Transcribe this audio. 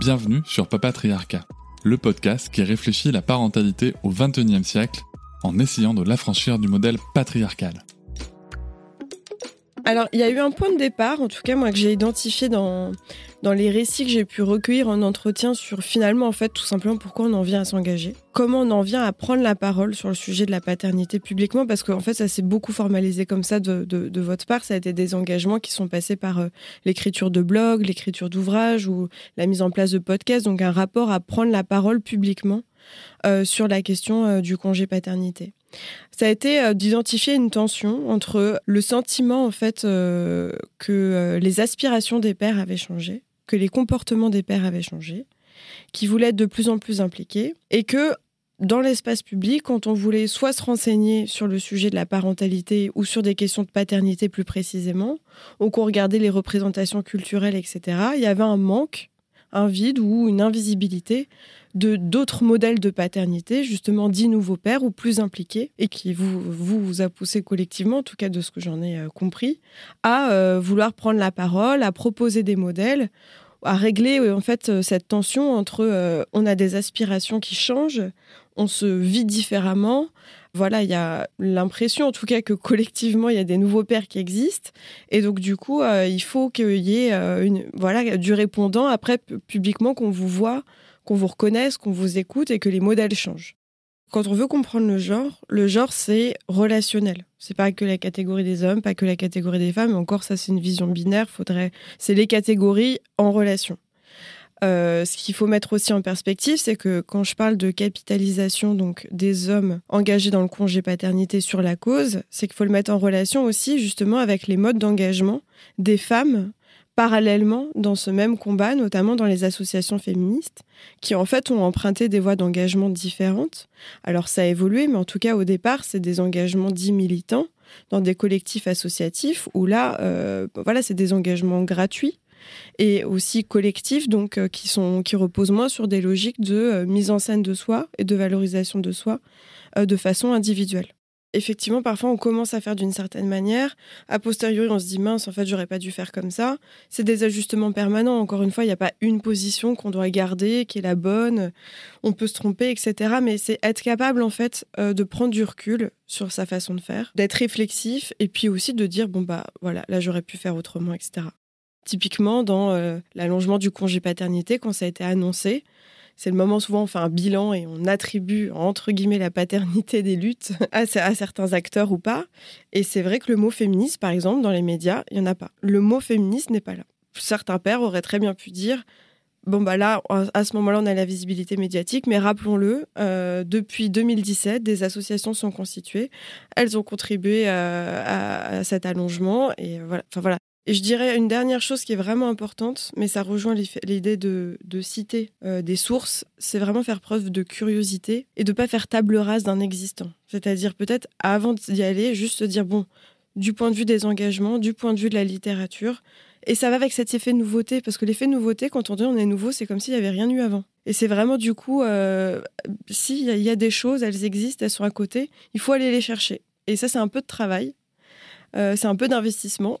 Bienvenue sur Papatriarcat, le podcast qui réfléchit la parentalité au XXIe siècle en essayant de l'affranchir du modèle patriarcal. Alors, il y a eu un point de départ, en tout cas moi que j'ai identifié dans, dans les récits que j'ai pu recueillir en entretien sur finalement, en fait, tout simplement pourquoi on en vient à s'engager. Comment on en vient à prendre la parole sur le sujet de la paternité publiquement, parce qu'en fait, ça s'est beaucoup formalisé comme ça de, de, votre part. Ça a été des engagements qui sont passés par euh, l'écriture de blogs, l'écriture d'ouvrages ou la mise en place de podcasts, donc un rapport à prendre la parole publiquement euh, sur la question euh, du congé paternité. Ça a été euh, d'identifier une tension entre le sentiment en fait que les aspirations des pères avaient changé, que les comportements des pères avaient changé, qui voulaient être de plus en plus impliqués et que dans l'espace public, quand on voulait soit se renseigner sur le sujet de la parentalité ou sur des questions de paternité plus précisément, ou qu'on regardait les représentations culturelles, etc., il y avait un manque, un vide ou une invisibilité de d'autres modèles de paternité, justement dits nouveaux pères ou plus impliqués, et qui vous, vous, a poussé collectivement, en tout cas de ce que j'en ai euh, compris, à euh, vouloir prendre la parole, à proposer des modèles, à régler euh, en fait cette tension entre on a des aspirations qui changent, on se vit différemment. Voilà, il y a l'impression, en tout cas, que collectivement, il y a des nouveaux pères qui existent. Et donc, du coup, il faut qu'il y ait une, voilà, du répondant après publiquement qu'on vous voit qu'on vous reconnaisse, qu'on vous écoute et que les modèles changent. Quand on veut comprendre le genre, le genre c'est relationnel. C'est pas que la catégorie des hommes, pas que la catégorie des femmes. Encore ça c'est une vision binaire. Faudrait, c'est les catégories en relation. Euh, ce qu'il faut mettre aussi en perspective, c'est que quand je parle de capitalisation donc des hommes engagés dans le congé paternité sur la cause, c'est qu'il faut le mettre en relation aussi justement avec les modes d'engagement des femmes parallèlement dans ce même combat, notamment dans les associations féministes, qui en fait ont emprunté des voies d'engagement différentes. Alors ça a évolué, mais en tout cas au départ, c'est des engagements dits militants dans des collectifs associatifs où là, euh, voilà, c'est des engagements gratuits et aussi collectifs, donc euh, qui sont qui reposent moins sur des logiques de euh, mise en scène de soi et de valorisation de soi de façon individuelle effectivement, parfois, on commence à faire d'une certaine manière. A posteriori, on se dit mince, en fait, j'aurais pas dû faire comme ça. C'est des ajustements permanents. Encore une fois, il n'y a pas une position qu'on doit garder, qui est la bonne. On peut se tromper, etc. Mais c'est être capable, en fait, euh, de prendre du recul sur sa façon de faire, d'être réflexif et puis aussi de dire bon, bah voilà, là, j'aurais pu faire autrement, etc. Typiquement, dans euh, l'allongement du congé paternité, quand ça a été annoncé, c'est le moment souvent on fait un bilan et on attribue entre guillemets la paternité des luttes à, certains acteurs ou pas. Et c'est vrai que le mot féministe, par exemple, dans les médias, il n'y en a pas. Le mot féministe n'est pas là. Certains pères auraient très bien pu dire Bon, bah là, à ce moment-là, on a la visibilité médiatique, mais rappelons-le, euh, depuis 2017, des associations sont constituées. Elles ont contribué euh, à, à, cet allongement. Et voilà. Enfin, voilà. Et je dirais une dernière chose qui est vraiment importante, mais ça rejoint l'idée de, citer euh, des sources, c'est vraiment faire preuve de curiosité et de ne pas faire table rase d'un existant. C'est-à-dire peut-être avant d'y aller, juste se dire, bon, du point de vue des engagements, du point de vue de la littérature, et ça va avec cet effet nouveauté, parce que l'effet nouveauté, quand on dit on est nouveau, c'est comme s'il n'y avait rien eu avant. Et c'est vraiment du coup, euh, s'il y, a des choses, elles existent, elles sont à côté, il faut aller les chercher. Et ça, c'est un peu de travail, euh, c'est un peu d'investissement